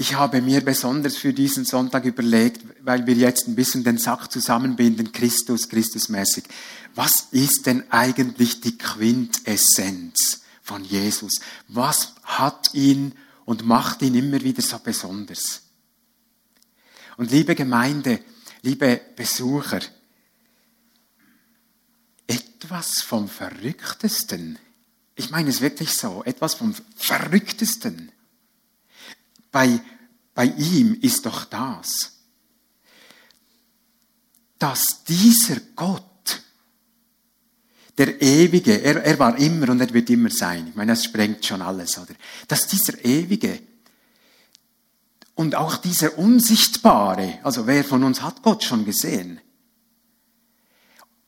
ich habe mir besonders für diesen Sonntag überlegt, weil wir jetzt ein bisschen den Sack zusammenbinden, Christus, Christusmäßig. Was ist denn eigentlich die Quintessenz von Jesus? Was hat ihn und macht ihn immer wieder so besonders? Und liebe Gemeinde, liebe Besucher, etwas vom Verrücktesten, ich meine es wirklich so, etwas vom Verrücktesten bei, bei ihm ist doch das, dass dieser Gott, der Ewige, er, er war immer und er wird immer sein. Ich meine, das sprengt schon alles, oder? Dass dieser Ewige und auch dieser Unsichtbare, also wer von uns hat Gott schon gesehen?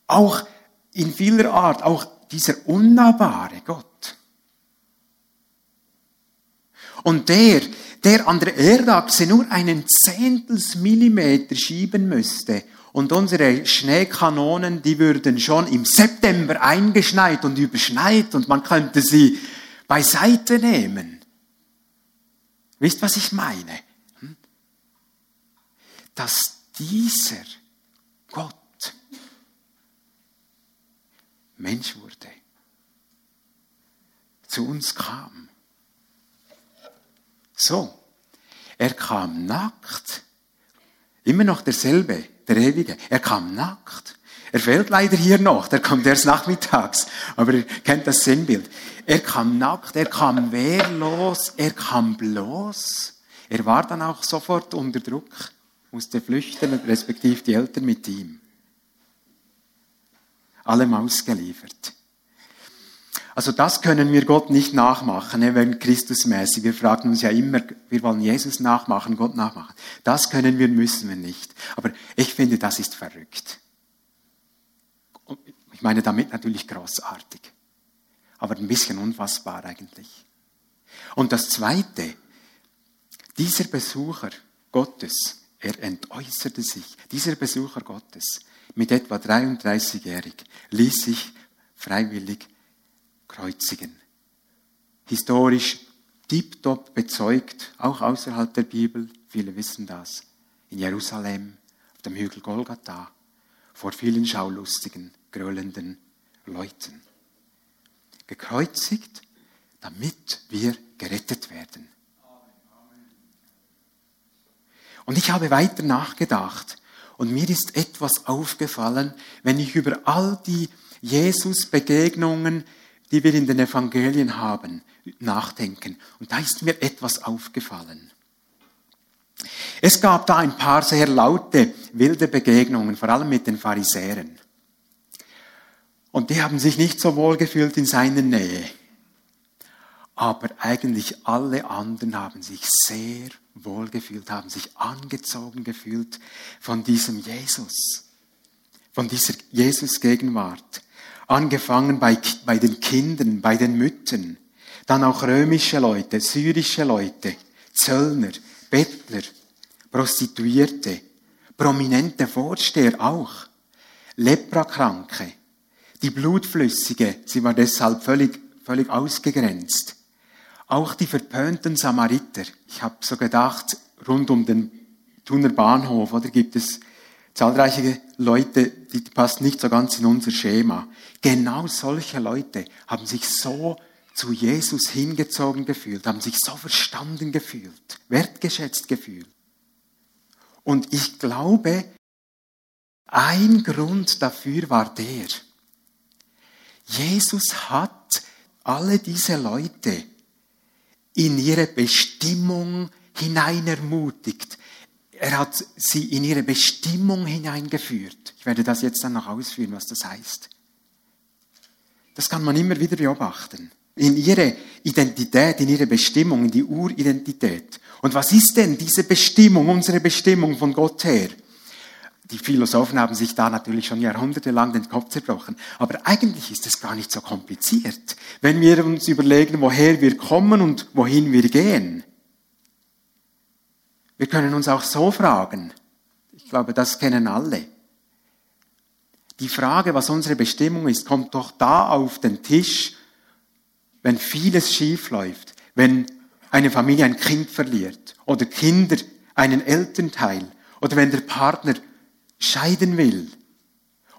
Auch in vieler Art, auch dieser unnahbare Gott. Und der, der an der Erdachse nur einen Zehntelsmillimeter schieben müsste. Und unsere Schneekanonen, die würden schon im September eingeschneit und überschneit und man könnte sie beiseite nehmen. Wisst, was ich meine? Hm? Dass dieser Gott Mensch wurde, zu uns kam so, er kam nackt. Immer noch derselbe, der Ewige. Er kam nackt. Er fehlt leider hier noch, der kommt erst nachmittags, aber ihr kennt das Sinnbild. Er kam nackt, er kam wehrlos, er kam bloß. Er war dann auch sofort unter Druck, musste flüchten, respektive die Eltern mit ihm. Allem ausgeliefert. Also das können wir Gott nicht nachmachen, ne, wenn Christusmäßig. Wir fragen uns ja immer, wir wollen Jesus nachmachen, Gott nachmachen. Das können wir, müssen wir nicht. Aber ich finde, das ist verrückt. Ich meine damit natürlich großartig. Aber ein bisschen unfassbar eigentlich. Und das Zweite, dieser Besucher Gottes, er entäußerte sich, dieser Besucher Gottes mit etwa 33-jährig ließ sich freiwillig kreuzigen. Historisch tiptop bezeugt, auch außerhalb der Bibel, viele wissen das, in Jerusalem, auf dem Hügel Golgatha, vor vielen schaulustigen, gröhlenden Leuten. Gekreuzigt, damit wir gerettet werden. Und ich habe weiter nachgedacht und mir ist etwas aufgefallen, wenn ich über all die Jesus-Begegnungen die wir in den Evangelien haben, nachdenken. Und da ist mir etwas aufgefallen. Es gab da ein paar sehr laute, wilde Begegnungen, vor allem mit den Pharisäern. Und die haben sich nicht so wohl gefühlt in seiner Nähe. Aber eigentlich alle anderen haben sich sehr wohl gefühlt, haben sich angezogen gefühlt von diesem Jesus, von dieser Jesus-Gegenwart. Angefangen bei, bei den Kindern, bei den Müttern, dann auch römische Leute, syrische Leute, Zöllner, Bettler, Prostituierte, prominente Vorsteher auch, Leprakranke, die Blutflüssige, sie war deshalb völlig, völlig ausgegrenzt. Auch die verpönten Samariter. Ich habe so gedacht, rund um den Thuner Bahnhof, oder gibt es zahlreiche Leute, die passen nicht so ganz in unser Schema. Genau solche Leute haben sich so zu Jesus hingezogen gefühlt, haben sich so verstanden gefühlt, wertgeschätzt gefühlt. Und ich glaube, ein Grund dafür war der, Jesus hat alle diese Leute in ihre Bestimmung hinein ermutigt. Er hat sie in ihre Bestimmung hineingeführt. Ich werde das jetzt dann noch ausführen, was das heißt. Das kann man immer wieder beobachten. In ihre Identität, in ihre Bestimmung, in die Uridentität. Und was ist denn diese Bestimmung, unsere Bestimmung von Gott her? Die Philosophen haben sich da natürlich schon jahrhundertelang den Kopf zerbrochen. Aber eigentlich ist es gar nicht so kompliziert, wenn wir uns überlegen, woher wir kommen und wohin wir gehen. Wir können uns auch so fragen. Ich glaube, das kennen alle. Die Frage, was unsere Bestimmung ist, kommt doch da auf den Tisch, wenn vieles schief läuft, wenn eine Familie ein Kind verliert oder Kinder einen Elternteil oder wenn der Partner scheiden will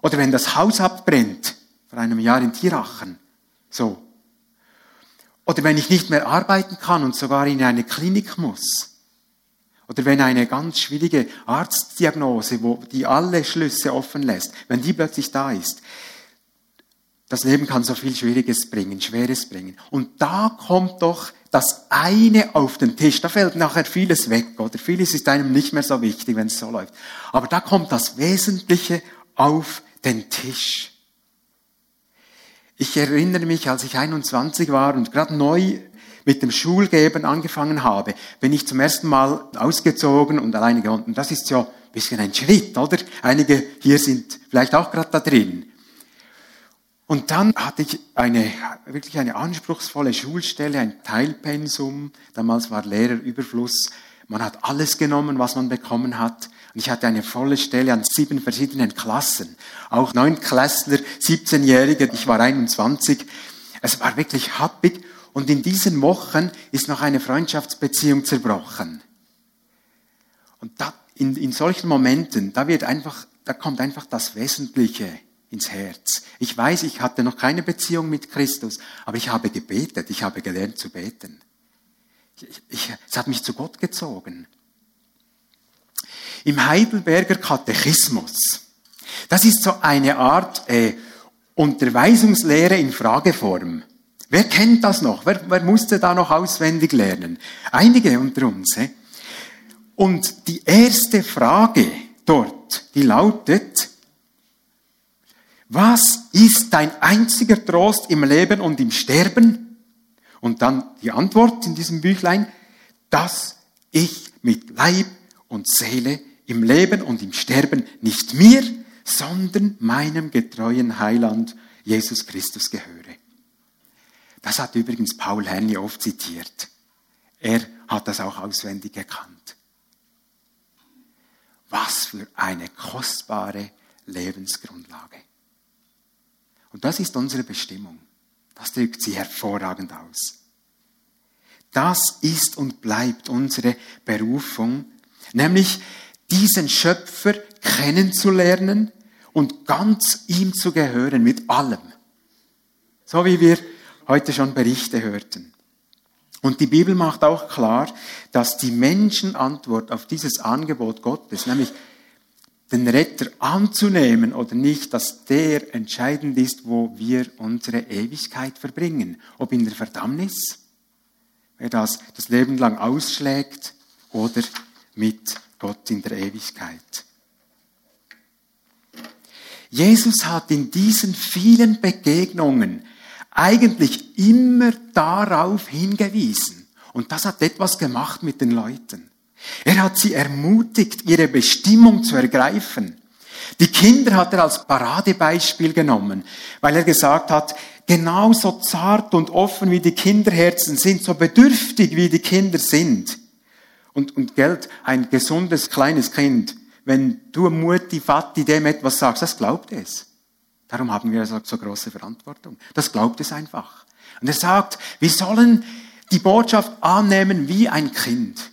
oder wenn das Haus abbrennt, vor einem Jahr in Tirachen, so. Oder wenn ich nicht mehr arbeiten kann und sogar in eine Klinik muss. Oder wenn eine ganz schwierige Arztdiagnose, wo die alle Schlüsse offen lässt, wenn die plötzlich da ist. Das Leben kann so viel Schwieriges bringen, Schweres bringen. Und da kommt doch das eine auf den Tisch. Da fällt nachher vieles weg, oder vieles ist einem nicht mehr so wichtig, wenn es so läuft. Aber da kommt das Wesentliche auf den Tisch. Ich erinnere mich, als ich 21 war und gerade neu mit dem Schulgeben angefangen habe, bin ich zum ersten Mal ausgezogen und alleine gewohnt. Und das ist ja ein bisschen ein Schritt, oder? Einige hier sind vielleicht auch gerade da drin. Und dann hatte ich eine, wirklich eine anspruchsvolle Schulstelle, ein Teilpensum. Damals war Lehrerüberfluss. Man hat alles genommen, was man bekommen hat. Und ich hatte eine volle Stelle an sieben verschiedenen Klassen. Auch neun Klässler, 17-Jährige, ich war 21. Es war wirklich happig. Und in diesen Wochen ist noch eine Freundschaftsbeziehung zerbrochen. Und da, in, in solchen Momenten, da wird einfach, da kommt einfach das Wesentliche ins Herz. Ich weiß, ich hatte noch keine Beziehung mit Christus, aber ich habe gebetet, ich habe gelernt zu beten. Ich, ich, es hat mich zu Gott gezogen. Im Heidelberger Katechismus, das ist so eine Art äh, Unterweisungslehre in Frageform. Wer kennt das noch? Wer, wer musste da noch auswendig lernen? Einige unter uns. He? Und die erste Frage dort, die lautet, was ist dein einziger Trost im Leben und im Sterben? Und dann die Antwort in diesem Büchlein, dass ich mit Leib und Seele im Leben und im Sterben nicht mir, sondern meinem getreuen Heiland Jesus Christus gehöre. Das hat übrigens Paul Henny oft zitiert. Er hat das auch auswendig gekannt. Was für eine kostbare Lebensgrundlage. Und das ist unsere Bestimmung. Das drückt sie hervorragend aus. Das ist und bleibt unsere Berufung, nämlich diesen Schöpfer kennenzulernen und ganz ihm zu gehören mit allem. So wie wir heute schon Berichte hörten. Und die Bibel macht auch klar, dass die Menschenantwort auf dieses Angebot Gottes, nämlich den Retter anzunehmen oder nicht, dass der entscheidend ist, wo wir unsere Ewigkeit verbringen. Ob in der Verdammnis, wer das das Leben lang ausschlägt, oder mit Gott in der Ewigkeit. Jesus hat in diesen vielen Begegnungen eigentlich immer darauf hingewiesen. Und das hat etwas gemacht mit den Leuten. Er hat sie ermutigt, ihre Bestimmung zu ergreifen. Die Kinder hat er als Paradebeispiel genommen, weil er gesagt hat, genauso zart und offen wie die Kinderherzen sind, so bedürftig wie die Kinder sind. Und, und Geld, ein gesundes kleines Kind, wenn du Mutti, Vati dem etwas sagst, das glaubt es. Darum haben wir so, so große Verantwortung. Das glaubt es einfach. Und er sagt, wir sollen die Botschaft annehmen wie ein Kind.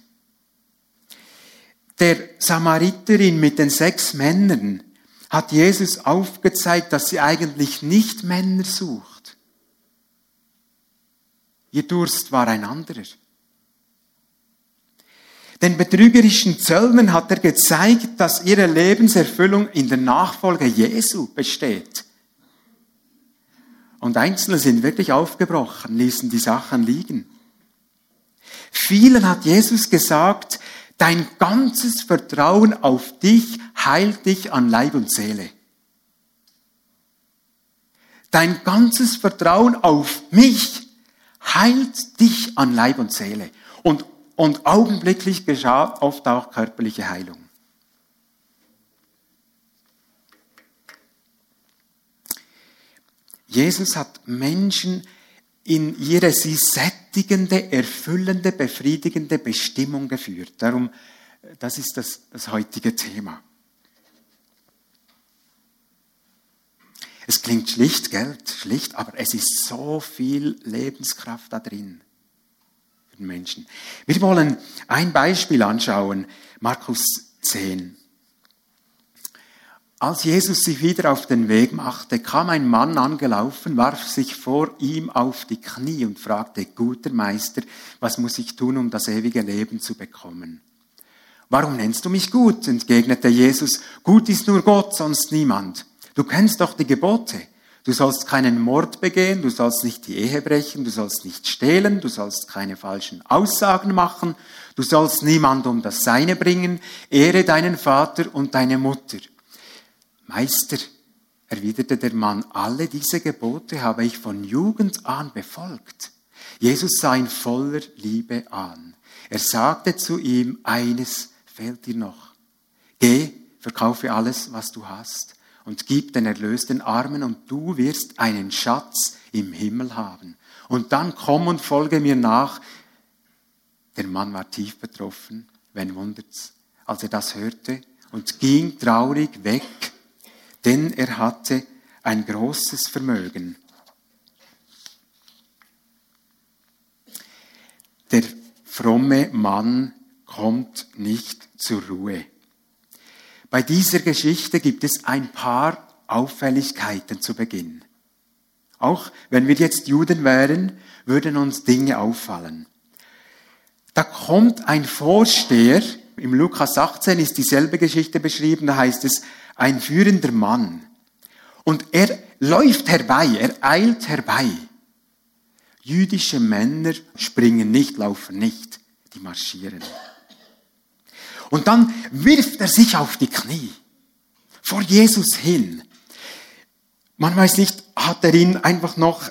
Der Samariterin mit den sechs Männern hat Jesus aufgezeigt, dass sie eigentlich nicht Männer sucht. Ihr Durst war ein anderer. Den betrügerischen Zöllnern hat er gezeigt, dass ihre Lebenserfüllung in der Nachfolge Jesu besteht. Und Einzelne sind wirklich aufgebrochen, ließen die Sachen liegen. Vielen hat Jesus gesagt, dein ganzes Vertrauen auf dich heilt dich an Leib und Seele. Dein ganzes Vertrauen auf mich heilt dich an Leib und Seele. Und, und augenblicklich geschah oft auch körperliche Heilung. Jesus hat Menschen in ihre sie sättigende, erfüllende, befriedigende Bestimmung geführt. Darum, das ist das, das heutige Thema. Es klingt schlicht, Geld, schlicht, aber es ist so viel Lebenskraft da drin. Guten Menschen. Wir wollen ein Beispiel anschauen, Markus 10. Als Jesus sich wieder auf den Weg machte, kam ein Mann angelaufen, warf sich vor ihm auf die Knie und fragte, guter Meister, was muss ich tun, um das ewige Leben zu bekommen? Warum nennst du mich gut? entgegnete Jesus. Gut ist nur Gott, sonst niemand. Du kennst doch die Gebote. Du sollst keinen Mord begehen, du sollst nicht die Ehe brechen, du sollst nicht stehlen, du sollst keine falschen Aussagen machen, du sollst niemand um das Seine bringen, ehre deinen Vater und deine Mutter. Meister, erwiderte der Mann, alle diese Gebote habe ich von Jugend an befolgt. Jesus sah ihn voller Liebe an. Er sagte zu ihm, eines fehlt dir noch. Geh, verkaufe alles, was du hast und gib den erlösten Armen und du wirst einen Schatz im Himmel haben. Und dann komm und folge mir nach. Der Mann war tief betroffen, wenn wundert's, als er das hörte und ging traurig weg denn er hatte ein großes Vermögen. Der fromme Mann kommt nicht zur Ruhe. Bei dieser Geschichte gibt es ein paar Auffälligkeiten zu Beginn. Auch wenn wir jetzt Juden wären, würden uns Dinge auffallen. Da kommt ein Vorsteher, im Lukas 18 ist dieselbe Geschichte beschrieben, da heißt es, ein führender Mann. Und er läuft herbei, er eilt herbei. Jüdische Männer springen nicht, laufen nicht, die marschieren. Und dann wirft er sich auf die Knie vor Jesus hin. Man weiß nicht, hat er ihn einfach noch,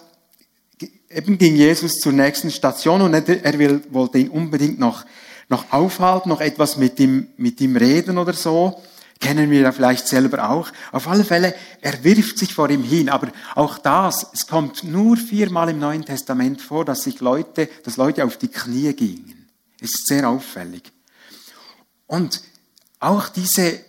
eben ging Jesus zur nächsten Station und er will, wollte ihn unbedingt noch, noch aufhalten, noch etwas mit ihm, mit ihm reden oder so. Kennen wir ja vielleicht selber auch. Auf alle Fälle, er wirft sich vor ihm hin. Aber auch das, es kommt nur viermal im Neuen Testament vor, dass sich Leute, dass Leute auf die Knie gingen. Es ist sehr auffällig. Und auch diese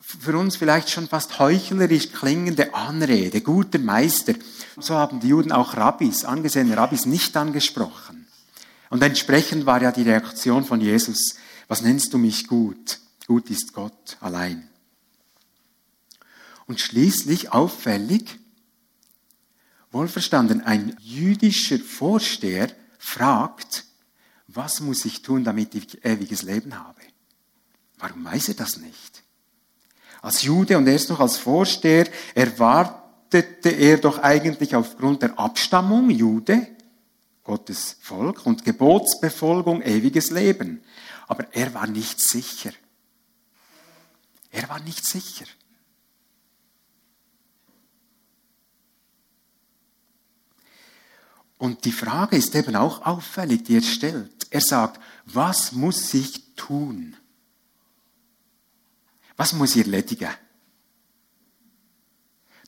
für uns vielleicht schon fast heuchlerisch klingende Anrede, guter Meister, so haben die Juden auch Rabbis, angesehene Rabbis, nicht angesprochen. Und entsprechend war ja die Reaktion von Jesus, was nennst du mich gut? Gut ist Gott allein. Und schließlich auffällig, wohlverstanden, ein jüdischer Vorsteher fragt, was muss ich tun, damit ich ewiges Leben habe? Warum weiß er das nicht? Als Jude und erst noch als Vorsteher erwartete er doch eigentlich aufgrund der Abstammung Jude, Gottes Volk und Gebotsbefolgung ewiges Leben. Aber er war nicht sicher. Er war nicht sicher. Und die Frage ist eben auch auffällig, die er stellt. Er sagt, was muss ich tun? Was muss ich erledigen?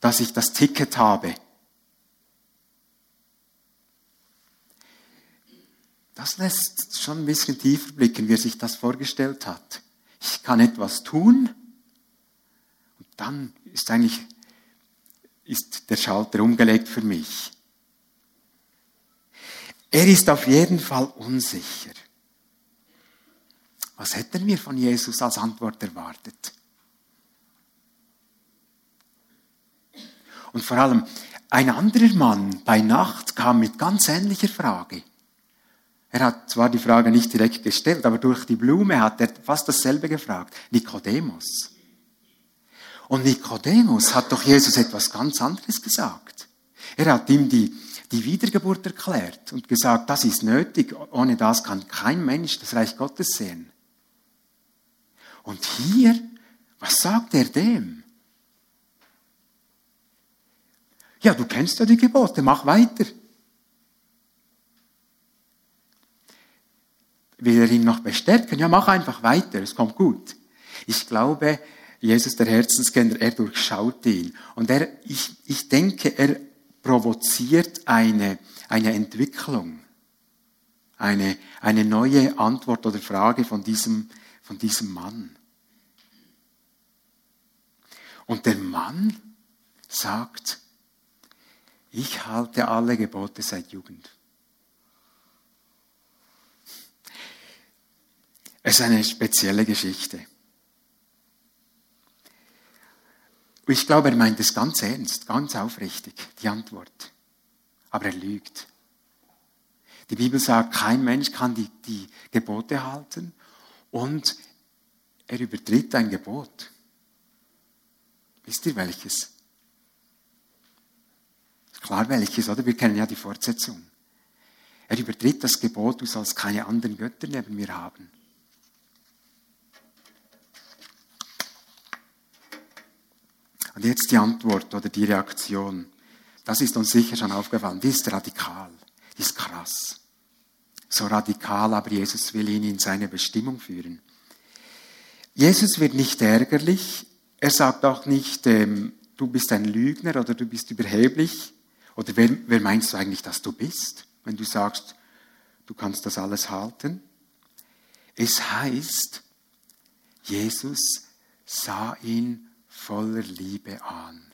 Dass ich das Ticket habe. Das lässt schon ein bisschen tiefer blicken, wie er sich das vorgestellt hat. Ich kann etwas tun und dann ist eigentlich ist der Schalter umgelegt für mich. Er ist auf jeden Fall unsicher. Was hätten wir von Jesus als Antwort erwartet? Und vor allem, ein anderer Mann bei Nacht kam mit ganz ähnlicher Frage. Er hat zwar die Frage nicht direkt gestellt, aber durch die Blume hat er fast dasselbe gefragt. Nikodemus. Und Nikodemus hat doch Jesus etwas ganz anderes gesagt. Er hat ihm die die Wiedergeburt erklärt und gesagt, das ist nötig, ohne das kann kein Mensch das Reich Gottes sehen. Und hier, was sagt er dem? Ja, du kennst ja die Gebote, mach weiter. Will er ihn noch bestärken? Ja, mach einfach weiter, es kommt gut. Ich glaube, Jesus, der Herzenskenner, er durchschaut ihn. Und er, ich, ich denke, er provoziert eine, eine Entwicklung, eine, eine neue Antwort oder Frage von diesem, von diesem Mann. Und der Mann sagt, ich halte alle Gebote seit Jugend. Es ist eine spezielle Geschichte. Ich glaube, er meint es ganz ernst, ganz aufrichtig, die Antwort. Aber er lügt. Die Bibel sagt, kein Mensch kann die, die Gebote halten und er übertritt ein Gebot. Wisst ihr welches? Klar welches, oder? Wir kennen ja die Fortsetzung. Er übertritt das Gebot, du sollst keine anderen Götter neben mir haben. Und jetzt die Antwort oder die Reaktion. Das ist uns sicher schon aufgefallen. Die ist radikal, die ist krass. So radikal, aber Jesus will ihn in seine Bestimmung führen. Jesus wird nicht ärgerlich. Er sagt auch nicht, ähm, du bist ein Lügner oder du bist überheblich. Oder wer, wer meinst du eigentlich, dass du bist, wenn du sagst, du kannst das alles halten? Es heißt, Jesus sah ihn voller Liebe an.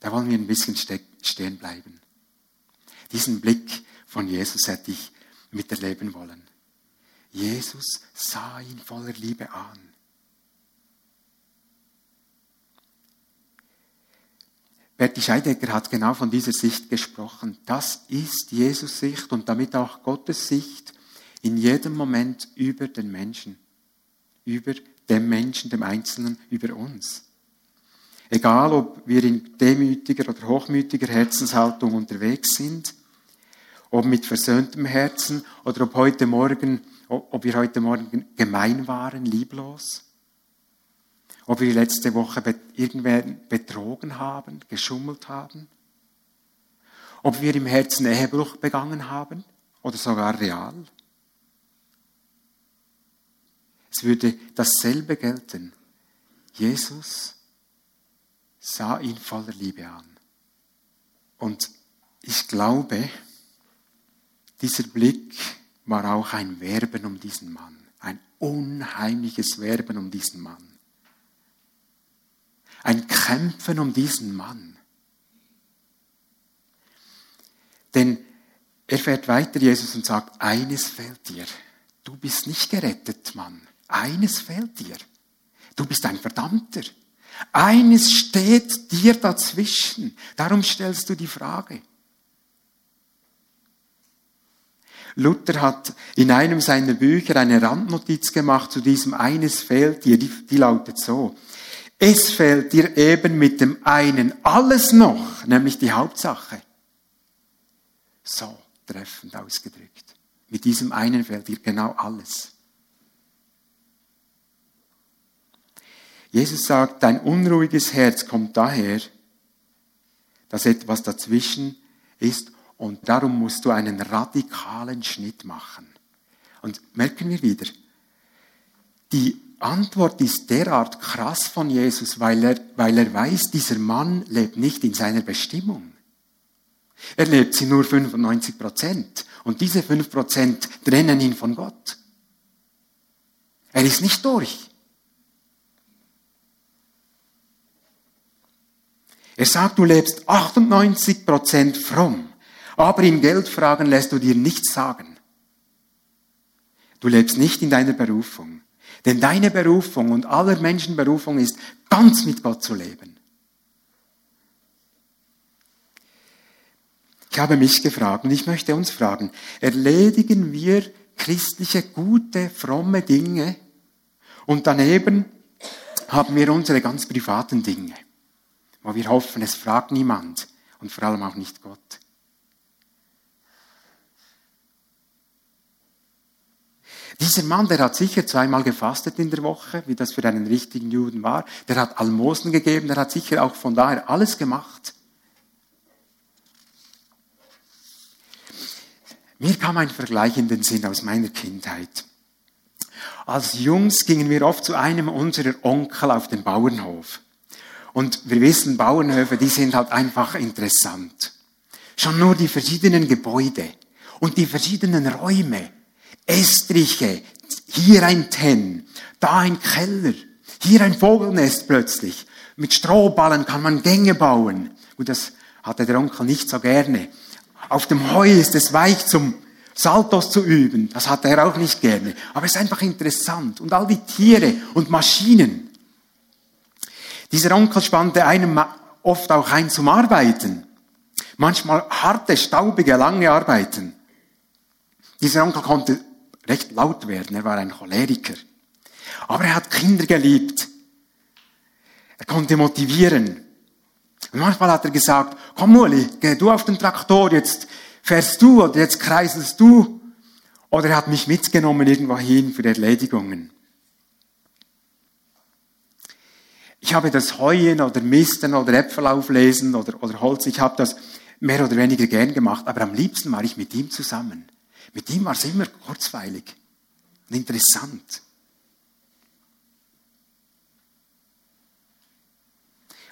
Da wollen wir ein bisschen stehen bleiben. Diesen Blick von Jesus hätte ich miterleben wollen. Jesus sah ihn voller Liebe an. Bertie Scheidegger hat genau von dieser Sicht gesprochen. Das ist Jesus Sicht und damit auch Gottes Sicht in jedem Moment über den Menschen, über dem Menschen, dem Einzelnen, über uns. Egal, ob wir in demütiger oder hochmütiger Herzenshaltung unterwegs sind, ob mit versöhntem Herzen oder ob heute Morgen, ob wir heute Morgen gemein waren, lieblos, ob wir letzte Woche irgendwen betrogen haben, geschummelt haben, ob wir im Herzen Ehebruch begangen haben oder sogar real. Es würde dasselbe gelten. Jesus sah ihn voller Liebe an. Und ich glaube, dieser Blick war auch ein Werben um diesen Mann. Ein unheimliches Werben um diesen Mann. Ein Kämpfen um diesen Mann. Denn er fährt weiter, Jesus, und sagt, eines fehlt dir. Du bist nicht gerettet, Mann. Eines fehlt dir. Du bist ein Verdammter. Eines steht dir dazwischen. Darum stellst du die Frage. Luther hat in einem seiner Bücher eine Randnotiz gemacht zu diesem eines fehlt dir, die, die lautet so. Es fehlt dir eben mit dem einen alles noch, nämlich die Hauptsache. So treffend ausgedrückt. Mit diesem einen fehlt dir genau alles. Jesus sagt, dein unruhiges Herz kommt daher, dass etwas dazwischen ist und darum musst du einen radikalen Schnitt machen. Und merken wir wieder, die Antwort ist derart krass von Jesus, weil er, weil er weiß, dieser Mann lebt nicht in seiner Bestimmung. Er lebt sie nur 95 Prozent. Und diese 5 Prozent trennen ihn von Gott. Er ist nicht durch. Er sagt, du lebst 98 Prozent fromm, aber im Geldfragen lässt du dir nichts sagen. Du lebst nicht in deiner Berufung. Denn deine Berufung und aller Menschen Berufung ist, ganz mit Gott zu leben. Ich habe mich gefragt und ich möchte uns fragen, erledigen wir christliche, gute, fromme Dinge und daneben haben wir unsere ganz privaten Dinge wo wir hoffen, es fragt niemand und vor allem auch nicht Gott. Dieser Mann, der hat sicher zweimal gefastet in der Woche, wie das für einen richtigen Juden war. Der hat Almosen gegeben, der hat sicher auch von daher alles gemacht. Mir kam ein Vergleich in den Sinn aus meiner Kindheit. Als Jungs gingen wir oft zu einem unserer Onkel auf den Bauernhof. Und wir wissen, Bauernhöfe, die sind halt einfach interessant. Schon nur die verschiedenen Gebäude und die verschiedenen Räume. Estriche, hier ein Tenn, da ein Keller, hier ein Vogelnest plötzlich. Mit Strohballen kann man Gänge bauen. Und das hatte der Onkel nicht so gerne. Auf dem Heu ist es weich zum, Saltos zu üben. Das hat er auch nicht gerne. Aber es ist einfach interessant. Und all die Tiere und Maschinen. Dieser Onkel spannte einem oft auch ein zum Arbeiten. Manchmal harte, staubige, lange Arbeiten. Dieser Onkel konnte recht laut werden. Er war ein Choleriker. Aber er hat Kinder geliebt. Er konnte motivieren. Und manchmal hat er gesagt, komm Uli, geh du auf den Traktor, jetzt fährst du oder jetzt kreiselst du. Oder er hat mich mitgenommen irgendwo hin für Erledigungen. Ich habe das Heuen oder Misten oder Äpfel auflesen oder, oder Holz, ich habe das mehr oder weniger gern gemacht, aber am liebsten war ich mit ihm zusammen. Mit ihm war es immer kurzweilig und interessant.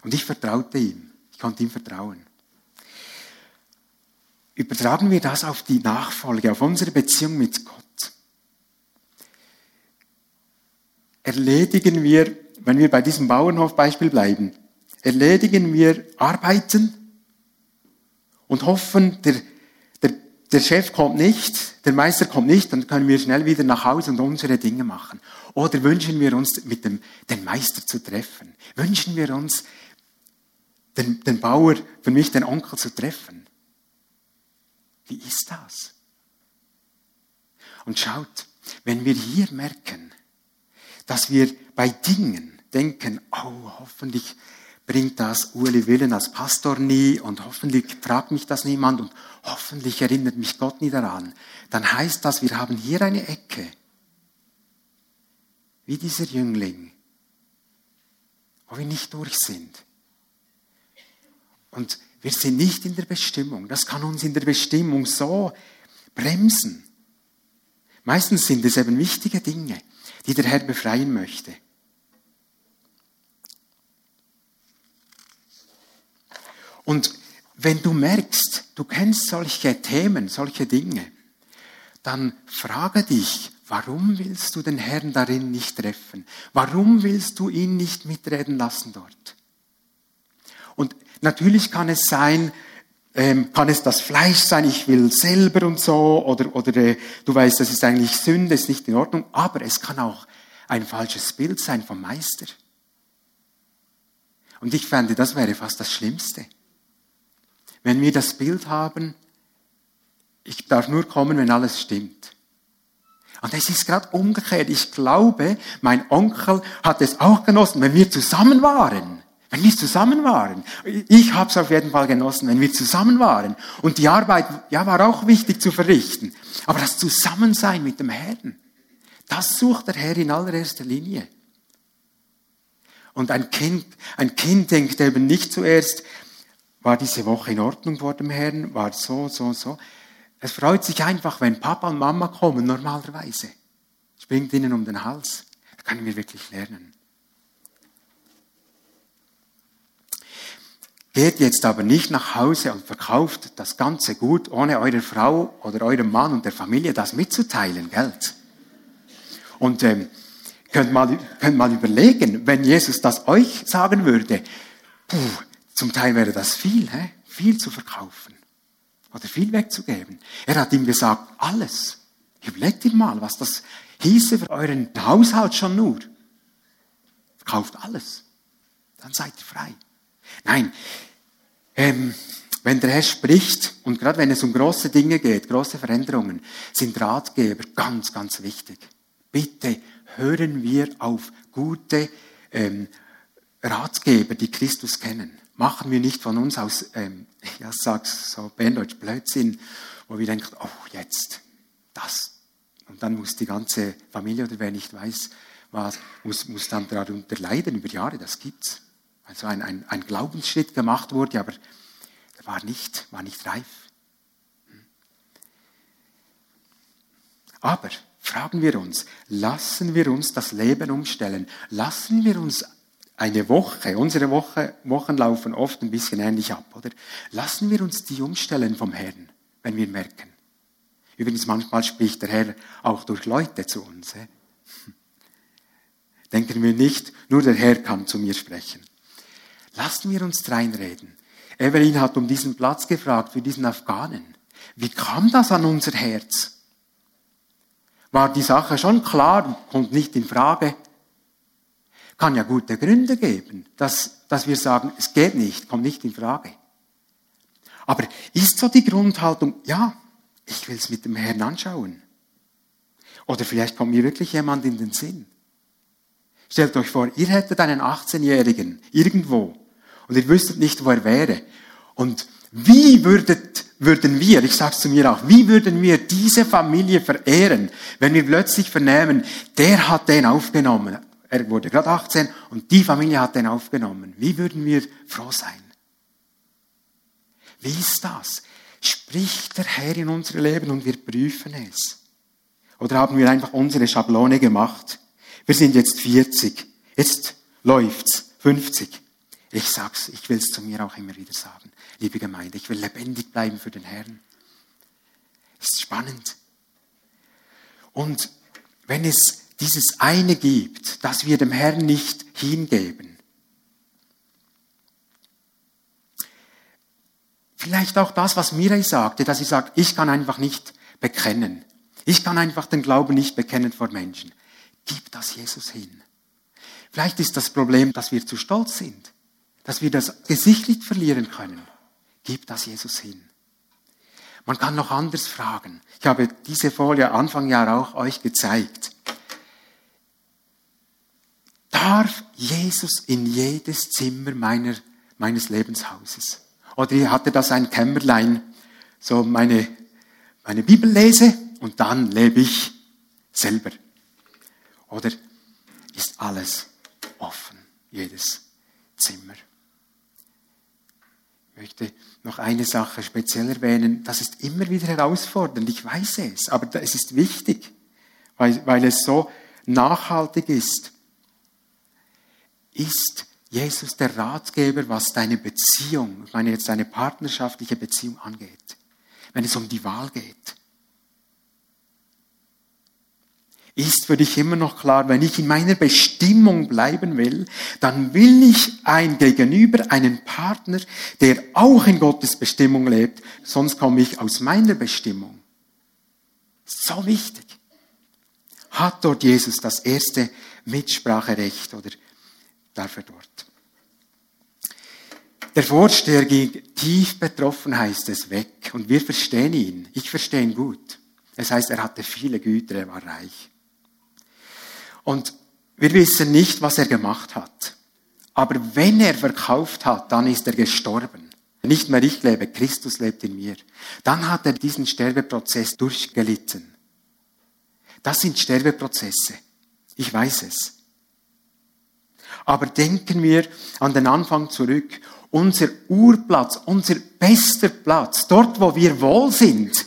Und ich vertraute ihm. Ich konnte ihm vertrauen. Übertragen wir das auf die Nachfolge, auf unsere Beziehung mit Gott. Erledigen wir, wenn wir bei diesem Bauernhofbeispiel bleiben, erledigen wir Arbeiten und hoffen, der, der, Chef kommt nicht, der Meister kommt nicht, dann können wir schnell wieder nach Hause und unsere Dinge machen. Oder wünschen wir uns, mit dem, den Meister zu treffen? Wünschen wir uns, den, den Bauer, für mich den Onkel zu treffen. Wie ist das? Und schaut, wenn wir hier merken, dass wir bei Dingen denken, oh, hoffentlich bringt das Uli Willen als Pastor nie und hoffentlich fragt mich das niemand und hoffentlich erinnert mich Gott nie daran, dann heißt das, wir haben hier eine Ecke, wie dieser Jüngling, wo wir nicht durch sind. Und wir sind nicht in der Bestimmung. Das kann uns in der Bestimmung so bremsen. Meistens sind es eben wichtige Dinge, die der Herr befreien möchte. Und wenn du merkst, du kennst solche Themen, solche Dinge, dann frage dich, warum willst du den Herrn darin nicht treffen? Warum willst du ihn nicht mitreden lassen dort? Und Natürlich kann es sein, ähm, kann es das Fleisch sein, ich will selber und so, oder, oder äh, du weißt, das ist eigentlich Sünde, ist nicht in Ordnung, aber es kann auch ein falsches Bild sein vom Meister. Und ich fände, das wäre fast das Schlimmste. Wenn wir das Bild haben, ich darf nur kommen, wenn alles stimmt. Und es ist gerade umgekehrt. Ich glaube, mein Onkel hat es auch genossen, wenn wir zusammen waren. Wenn wir zusammen waren. Ich habe es auf jeden Fall genossen, wenn wir zusammen waren. Und die Arbeit, ja, war auch wichtig zu verrichten. Aber das Zusammensein mit dem Herrn, das sucht der Herr in allererster Linie. Und ein Kind, ein Kind denkt eben nicht zuerst, war diese Woche in Ordnung vor dem Herrn, war so, so, so. Es freut sich einfach, wenn Papa und Mama kommen, normalerweise. Springt ihnen um den Hals. Da können wir wirklich lernen. Geht jetzt aber nicht nach Hause und verkauft das ganze Gut, ohne eurer Frau oder eurem Mann und der Familie das mitzuteilen, Geld. Und ähm, könnt, mal, könnt mal überlegen, wenn Jesus das euch sagen würde, puh, zum Teil wäre das viel, hä? viel zu verkaufen oder viel wegzugeben. Er hat ihm gesagt, alles. Überlegt ihr mal, was das hieße für euren Haushalt schon nur. Verkauft alles. Dann seid ihr frei. Nein, ähm, wenn der Herr spricht, und gerade wenn es um große Dinge geht, große Veränderungen, sind Ratgeber ganz, ganz wichtig. Bitte hören wir auf gute ähm, Ratgeber, die Christus kennen. Machen wir nicht von uns aus, ähm, ja, sag's so Berndeutsch, Blödsinn, wo wir denken, oh, jetzt, das. Und dann muss die ganze Familie oder wer nicht weiß, was, muss, muss dann darunter leiden über Jahre, das gibt's also ein, ein, ein Glaubensschritt gemacht wurde, aber der war nicht, war nicht reif. Aber fragen wir uns, lassen wir uns das Leben umstellen? Lassen wir uns eine Woche, unsere Woche, Wochen laufen oft ein bisschen ähnlich ab, oder? Lassen wir uns die umstellen vom Herrn, wenn wir merken. Übrigens, manchmal spricht der Herr auch durch Leute zu uns. He? Denken wir nicht, nur der Herr kann zu mir sprechen. Lassen wir uns reinreden. Evelyn hat um diesen Platz gefragt für diesen Afghanen. Wie kam das an unser Herz? war die Sache schon klar, kommt nicht in Frage. Kann ja gute Gründe geben, dass, dass wir sagen, es geht nicht, kommt nicht in Frage. Aber ist so die Grundhaltung, ja, ich will es mit dem Herrn anschauen. Oder vielleicht kommt mir wirklich jemand in den Sinn. Stellt euch vor, ihr hättet einen 18-Jährigen irgendwo und ihr wüsstet nicht, wo er wäre. Und wie würdet, würden wir, ich sage es zu mir auch, wie würden wir diese Familie verehren, wenn wir plötzlich vernehmen, der hat den aufgenommen. Er wurde gerade 18 und die Familie hat den aufgenommen. Wie würden wir froh sein? Wie ist das? Spricht der Herr in unser Leben und wir prüfen es? Oder haben wir einfach unsere Schablone gemacht? Wir sind jetzt 40. Jetzt läuft's. 50. Ich sag's, ich will's zu mir auch immer wieder sagen. Liebe Gemeinde, ich will lebendig bleiben für den Herrn. Ist spannend. Und wenn es dieses eine gibt, das wir dem Herrn nicht hingeben, vielleicht auch das, was Mirai sagte, dass sie sagt, ich kann einfach nicht bekennen. Ich kann einfach den Glauben nicht bekennen vor Menschen. Gib das Jesus hin. Vielleicht ist das Problem, dass wir zu stolz sind, dass wir das Gesicht nicht verlieren können. Gib das Jesus hin. Man kann noch anders fragen. Ich habe diese Folie Anfang Jahr auch euch gezeigt. Darf Jesus in jedes Zimmer meiner, meines Lebenshauses? Oder hatte das ein Kämmerlein, so meine, meine Bibel lese und dann lebe ich selber. Oder ist alles offen, jedes Zimmer? Ich möchte noch eine Sache speziell erwähnen. Das ist immer wieder herausfordernd, ich weiß es, aber es ist wichtig, weil, weil es so nachhaltig ist. Ist Jesus der Ratgeber, was deine Beziehung, ich meine jetzt deine partnerschaftliche Beziehung angeht, wenn es um die Wahl geht? ist für dich immer noch klar, wenn ich in meiner Bestimmung bleiben will, dann will ich ein Gegenüber, einen Partner, der auch in Gottes Bestimmung lebt, sonst komme ich aus meiner Bestimmung. So wichtig. Hat dort Jesus das erste Mitspracherecht oder darf er dort? Der Vorsteher ging tief betroffen, heißt es, weg. Und wir verstehen ihn. Ich verstehe ihn gut. Es heißt, er hatte viele Güter, er war reich. Und wir wissen nicht, was er gemacht hat. Aber wenn er verkauft hat, dann ist er gestorben. Nicht mehr ich lebe, Christus lebt in mir. Dann hat er diesen Sterbeprozess durchgelitten. Das sind Sterbeprozesse. Ich weiß es. Aber denken wir an den Anfang zurück. Unser Urplatz, unser bester Platz, dort, wo wir wohl sind.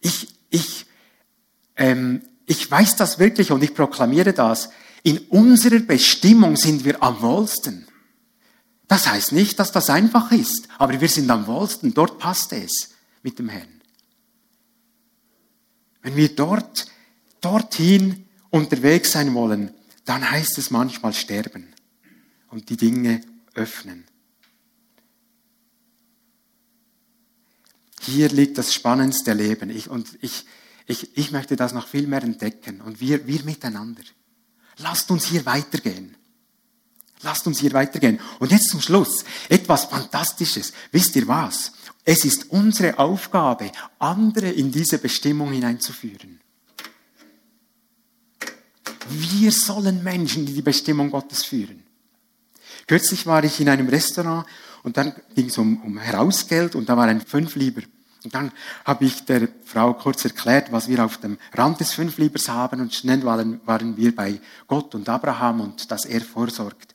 Ich, ich, ähm, ich weiß das wirklich und ich proklamiere das. In unserer Bestimmung sind wir am wohlsten. Das heißt nicht, dass das einfach ist, aber wir sind am wohlsten. Dort passt es mit dem Herrn. Wenn wir dort, dorthin unterwegs sein wollen, dann heißt es manchmal sterben und die Dinge öffnen. Hier liegt das spannendste Leben. Ich, und ich, ich, ich möchte das noch viel mehr entdecken und wir, wir miteinander. Lasst uns hier weitergehen. Lasst uns hier weitergehen. Und jetzt zum Schluss etwas Fantastisches. Wisst ihr was? Es ist unsere Aufgabe, andere in diese Bestimmung hineinzuführen. Wir sollen Menschen in die Bestimmung Gottes führen. Kürzlich war ich in einem Restaurant und dann ging es um, um Herausgeld und da war ein Fünflieber und dann habe ich der Frau kurz erklärt, was wir auf dem Rand des Fünfliebers haben und schnell waren, waren wir bei Gott und Abraham und dass er vorsorgt.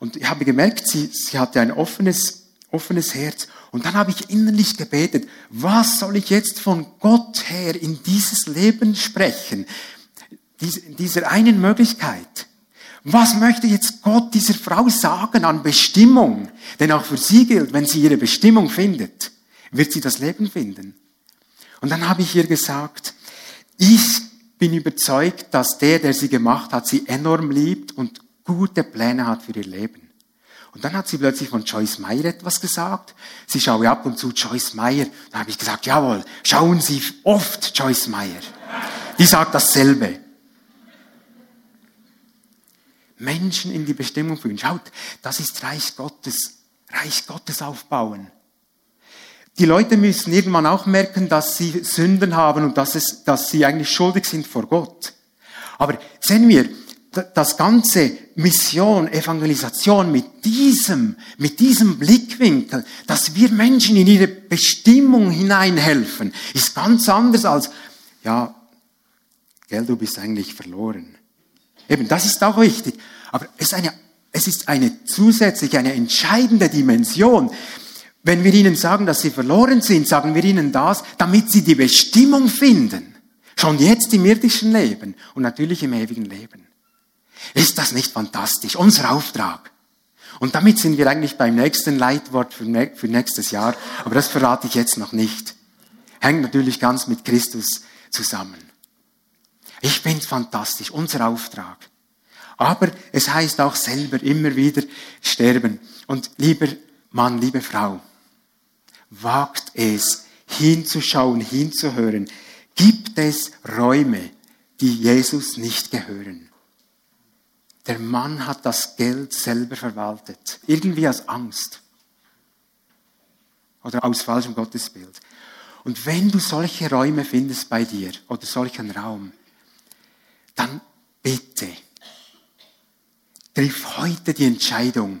Und ich habe gemerkt, sie, sie hatte ein offenes, offenes Herz. Und dann habe ich innerlich gebetet, was soll ich jetzt von Gott her in dieses Leben sprechen? Dies, dieser einen Möglichkeit. Was möchte jetzt Gott dieser Frau sagen an Bestimmung? Denn auch für sie gilt, wenn sie ihre Bestimmung findet, wird sie das Leben finden. Und dann habe ich ihr gesagt, ich bin überzeugt, dass der, der sie gemacht hat, sie enorm liebt und gute Pläne hat für ihr Leben. Und dann hat sie plötzlich von Joyce Meyer etwas gesagt. Sie schaue ab und zu Joyce Meyer. Da habe ich gesagt, jawohl, schauen Sie oft Joyce Meyer. Die sagt dasselbe. Menschen in die Bestimmung führen. Schaut, das ist Reich Gottes. Reich Gottes aufbauen. Die Leute müssen irgendwann auch merken, dass sie Sünden haben und dass, es, dass sie eigentlich schuldig sind vor Gott. Aber sehen wir, das ganze Mission, Evangelisation mit diesem, mit diesem Blickwinkel, dass wir Menschen in ihre Bestimmung hineinhelfen, ist ganz anders als, ja, gell, du bist eigentlich verloren. Eben, das ist auch wichtig. Aber es ist eine, es ist eine zusätzliche, eine entscheidende Dimension. Wenn wir ihnen sagen, dass sie verloren sind, sagen wir ihnen das, damit sie die Bestimmung finden. Schon jetzt im irdischen Leben und natürlich im ewigen Leben. Ist das nicht fantastisch? Unser Auftrag. Und damit sind wir eigentlich beim nächsten Leitwort für, nächstes Jahr, aber das verrate ich jetzt noch nicht. Hängt natürlich ganz mit Christus zusammen. Ich es fantastisch, unser Auftrag. Aber es heißt auch selber immer wieder sterben. Und lieber Mann, liebe Frau, wagt es, hinzuschauen, hinzuhören. Gibt es Räume, die Jesus nicht gehören? Der Mann hat das Geld selber verwaltet, irgendwie aus Angst oder aus falschem Gottesbild. Und wenn du solche Räume findest bei dir oder solchen Raum, dann bitte, triff heute die Entscheidung,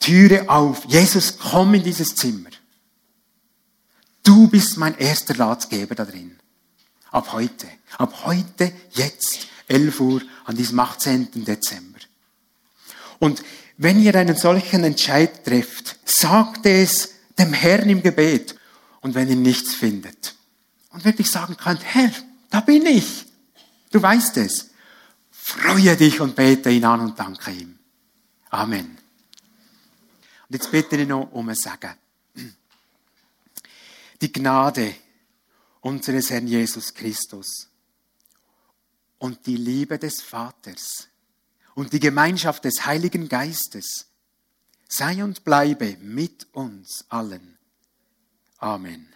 Türe auf, Jesus, komm in dieses Zimmer. Du bist mein erster Ratgeber da drin. Ab heute. Ab heute, jetzt, 11 Uhr, an diesem 18. Dezember. Und wenn ihr einen solchen Entscheid trefft, sagt es dem Herrn im Gebet. Und wenn ihr nichts findet und wirklich sagen könnt, Herr, da bin ich. Du weißt es. Freue dich und bete ihn an und danke ihm. Amen. Und jetzt bitte ich noch um ein Sagen die Gnade unseres Herrn Jesus Christus und die Liebe des Vaters und die Gemeinschaft des Heiligen Geistes sei und bleibe mit uns allen. Amen.